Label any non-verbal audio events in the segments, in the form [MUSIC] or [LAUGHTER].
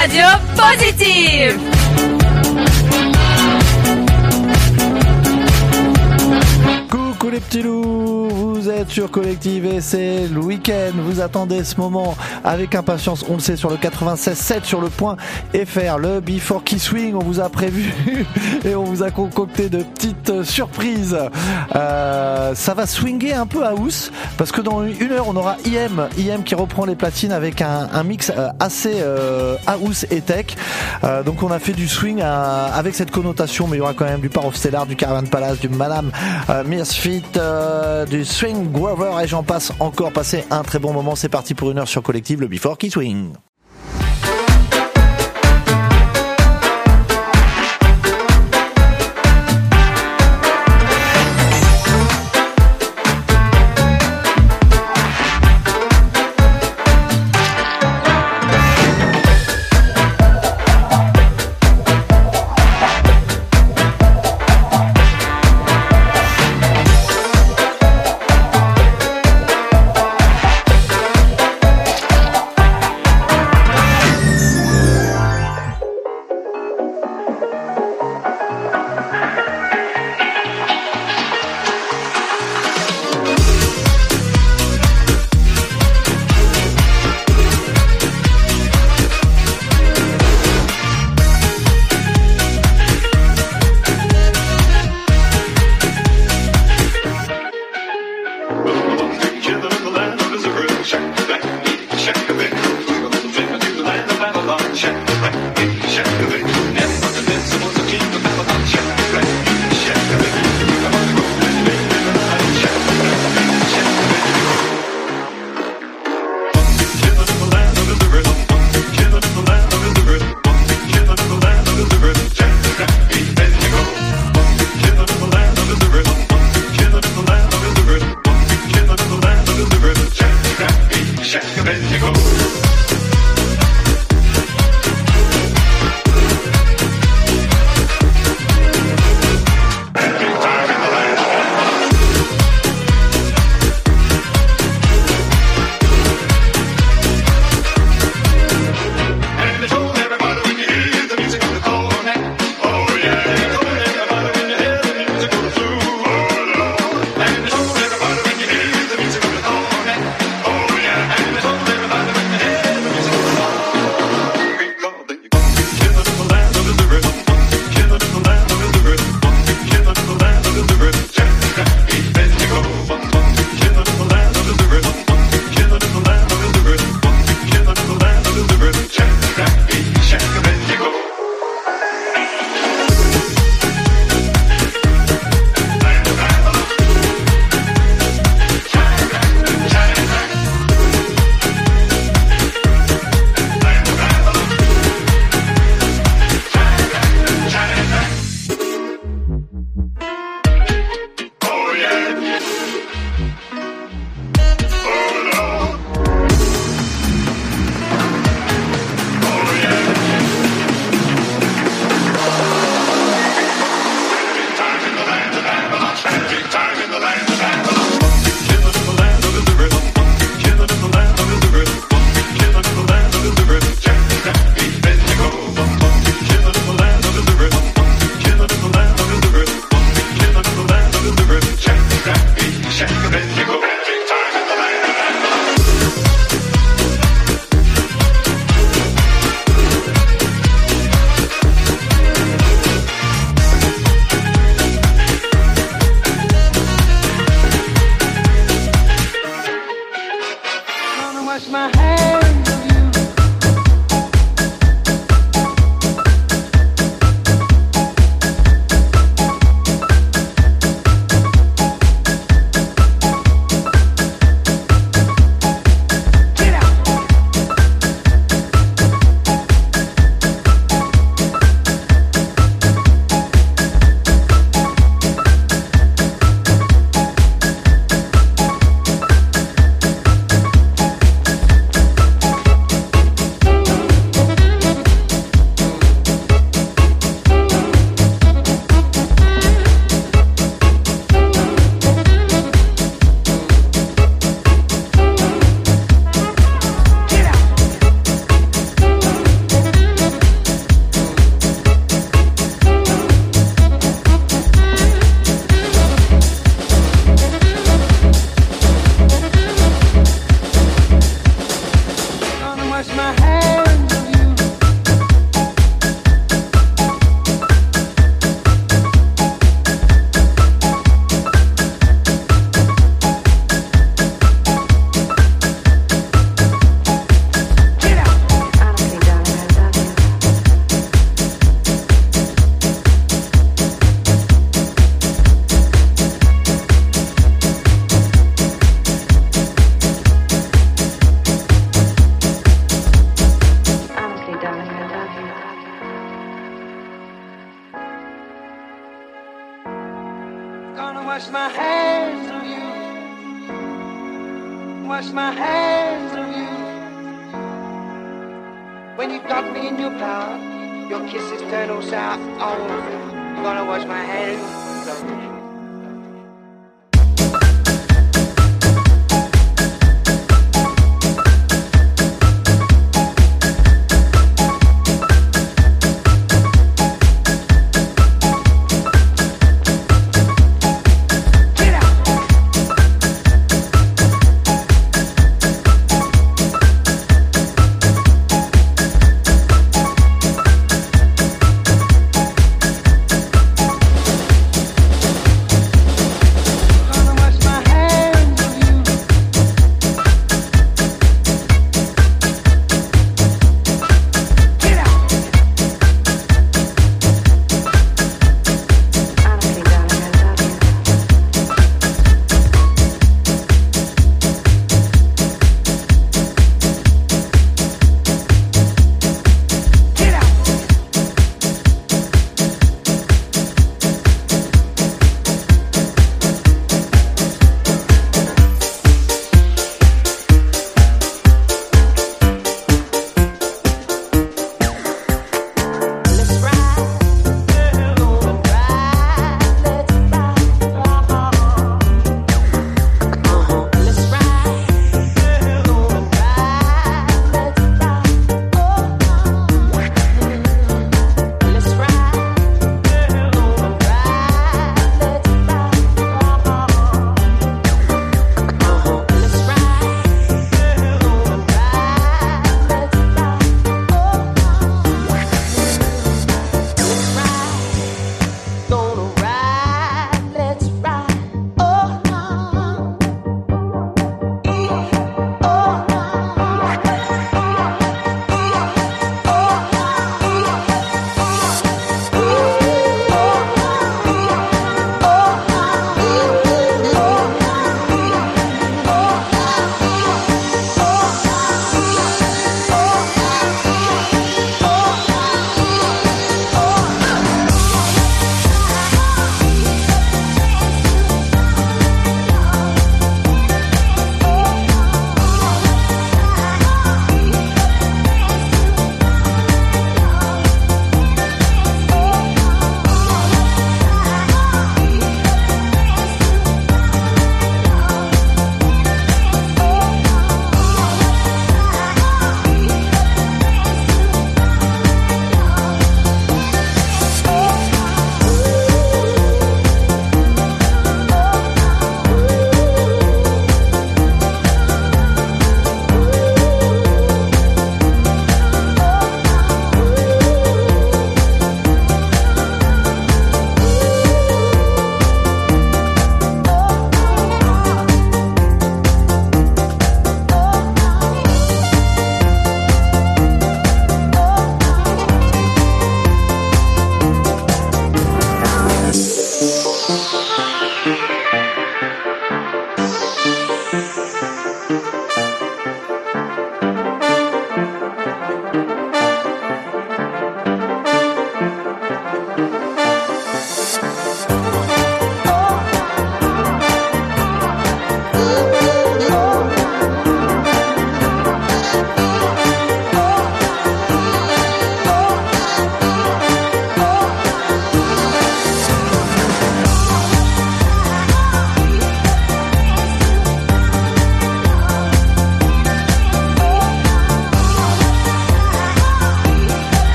radio positive. Coucou les petits loups, vous êtes sur Collective et c'est le week-end. Vous attendez ce moment avec impatience. On le sait sur le 96.7 sur le point FR, le Before Key Swing. On vous a prévu [LAUGHS] et on vous a concocté de petites surprises. Euh, ça va swinger un peu à house parce que dans une heure on aura IM, IM qui reprend les platines avec un, mix euh, assez euh, house et tech. Euh, donc on a fait du swing avec cette connotation, mais il y aura quand même du Par of Stellar, du Caravan Palace, du Madame Misfit, du Swing Grover et j'en passe encore. Passez un très bon moment. C'est parti pour une heure sur Le Before Key Swing.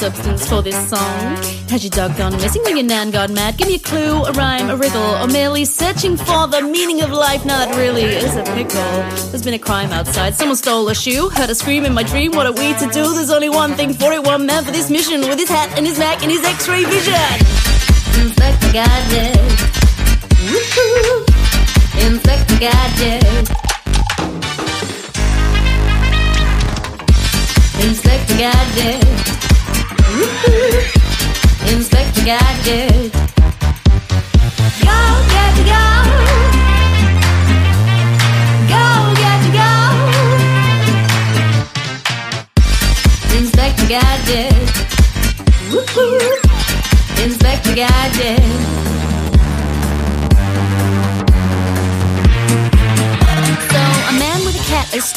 Substance for this song. Has your dog gone missing or your nan gone mad? Give me a clue, a rhyme, a riddle, or merely searching for the meaning of life. Now that really is a pickle. There's been a crime outside. Someone stole a shoe. Heard a scream in my dream. What are we to do? There's only one thing for it. One man for this mission with his hat and his Mac and his X-ray vision. Inspector Gadget. Woohoo! Inspector Gadget. Inspector Gadget. Inspector Gadget.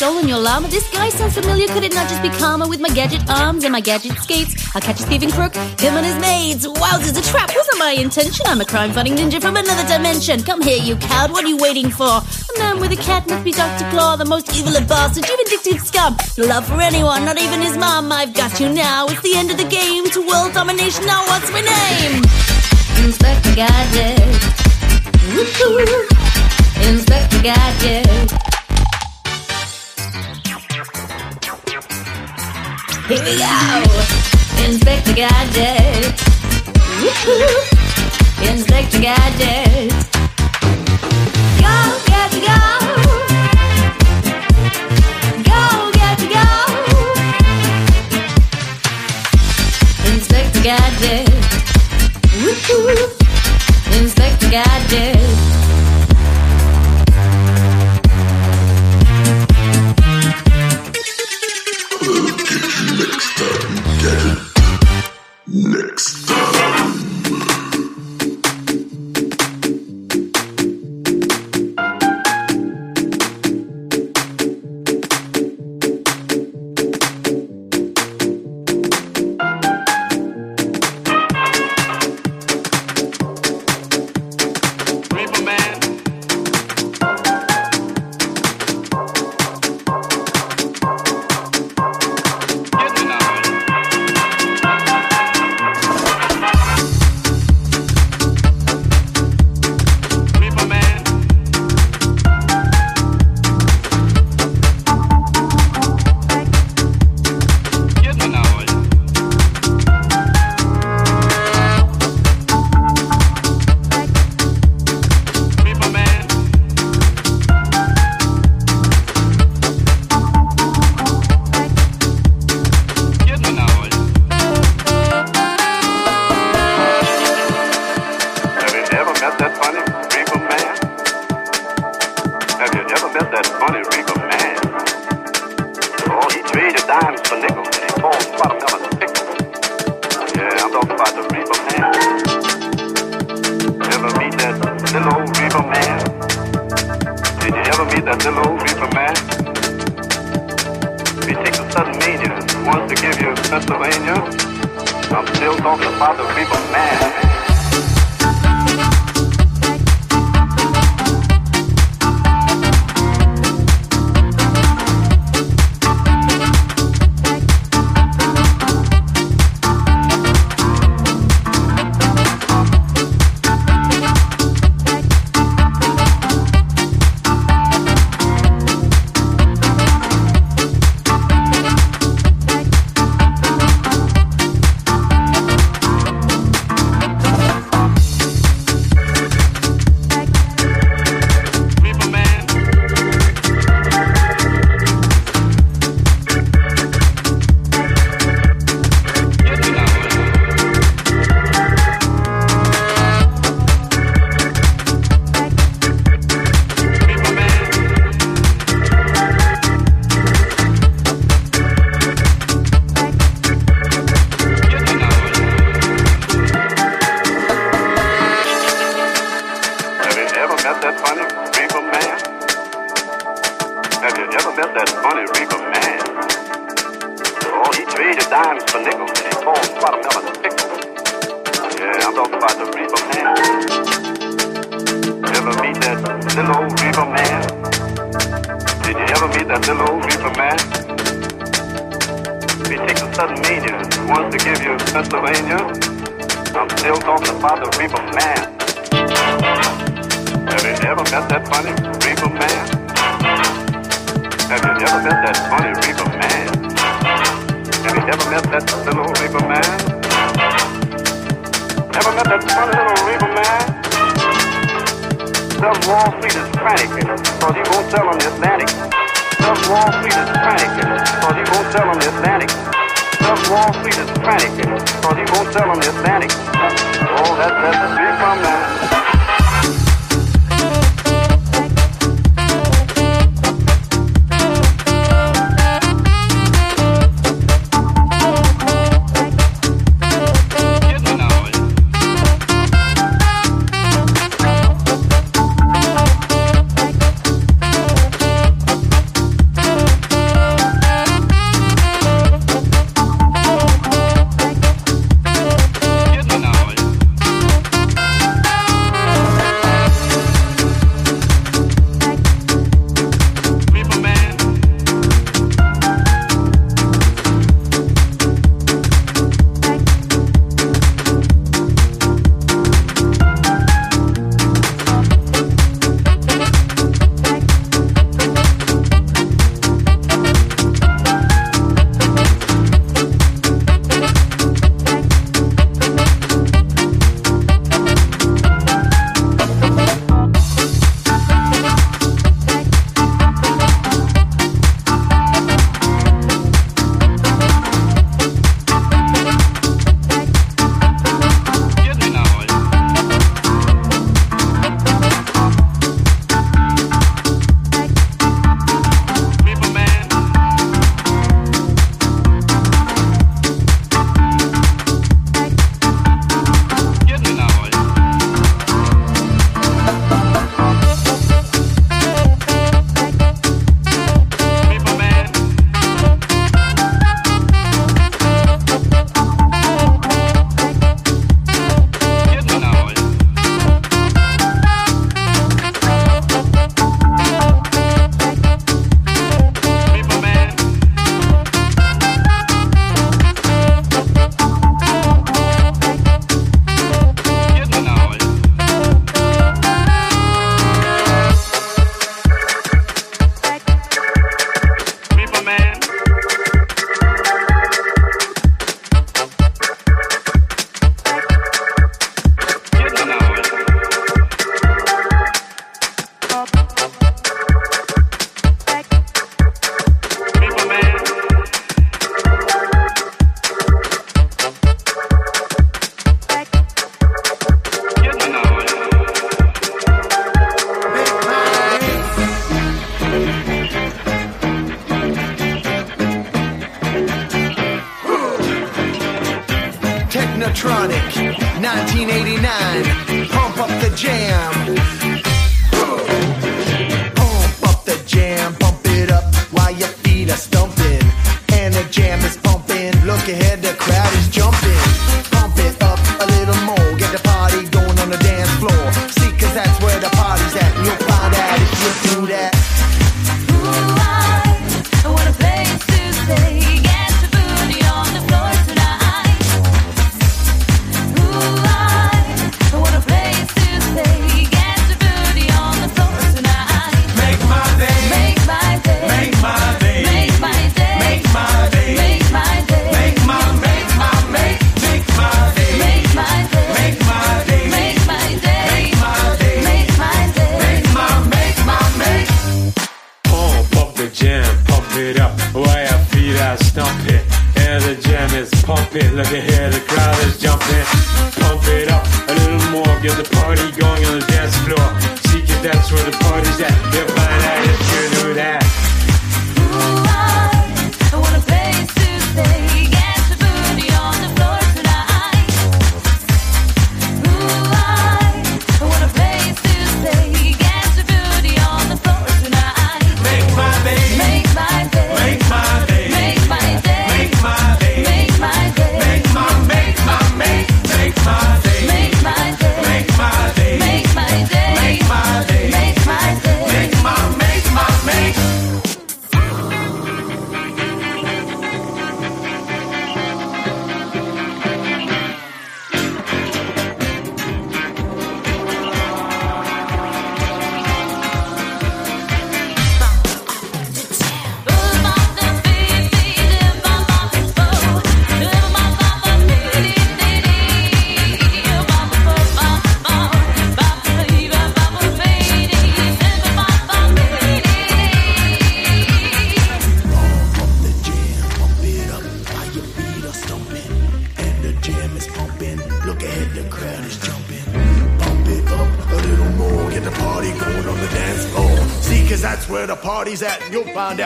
Stolen your llama. This guy sounds familiar. Could it not just be karma with my gadget arms and my gadget skates? I'll catch a thieving crook, him and his maids. Wowzers, a trap wasn't my intention. I'm a crime fighting ninja from another dimension. Come here, you coward. What are you waiting for? A man with a cat must be Dr. Claw, the most evil of bastards. You vindictive scum. No love for anyone, not even his mom. I've got you now. It's the end of the game. To world domination. Now what's my name? Inspector Gadget. Inspector Gadget. Here we go. Inspector Gadget. Inspector Gadget. Go, get to go. Go, get to Gadget. Inspector Gadget.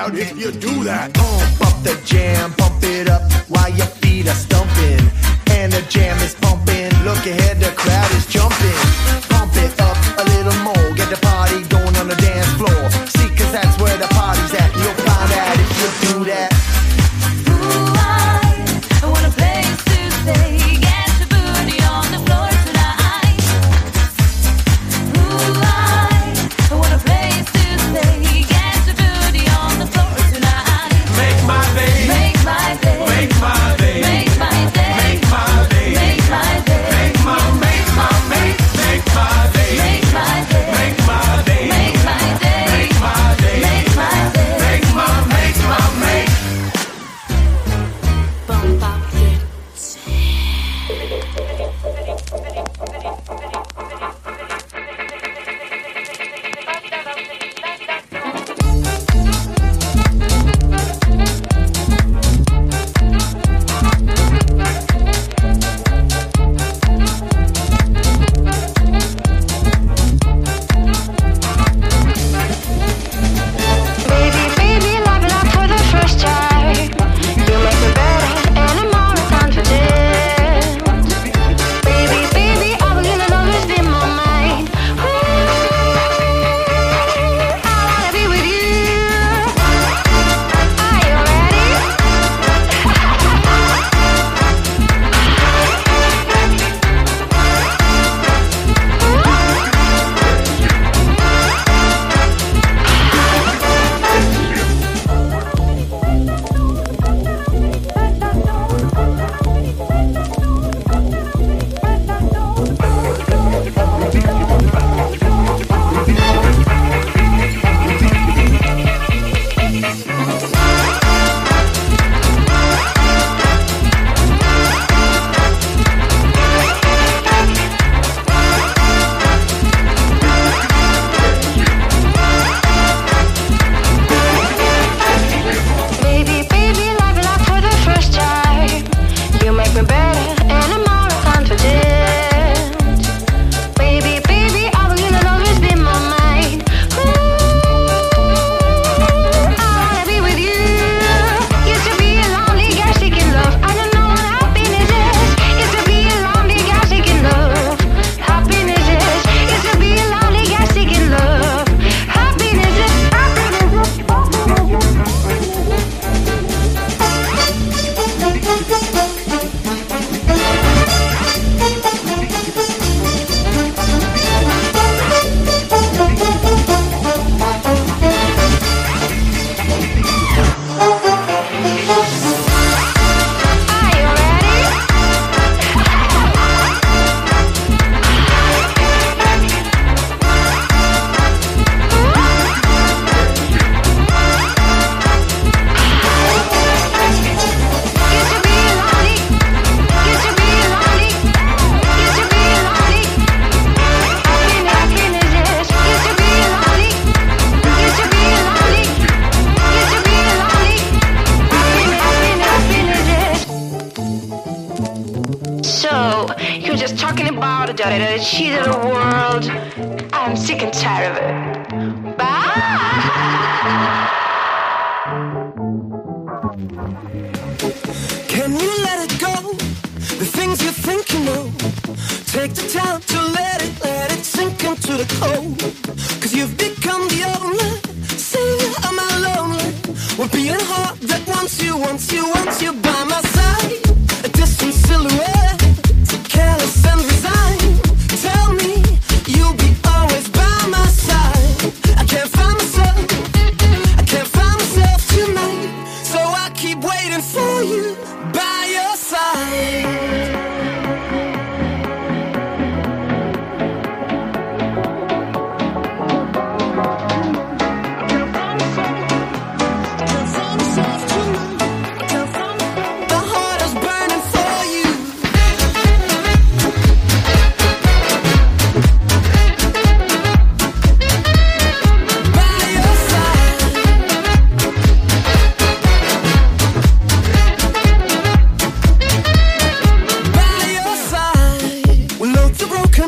Out if you do that.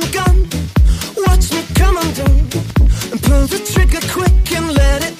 and gun. Watch me come undone and pull the trigger quick and let it.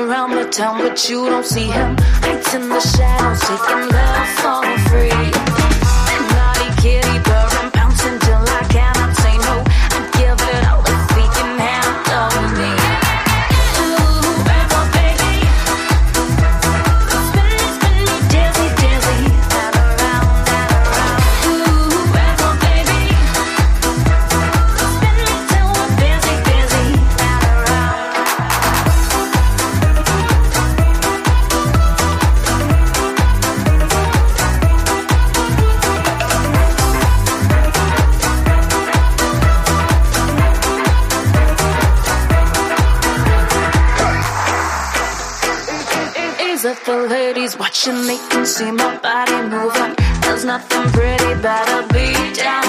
around the town, but you don't see him. Hiding in the shadows, taking love for free. Watching me can see my body moving. There's nothing pretty, better be down.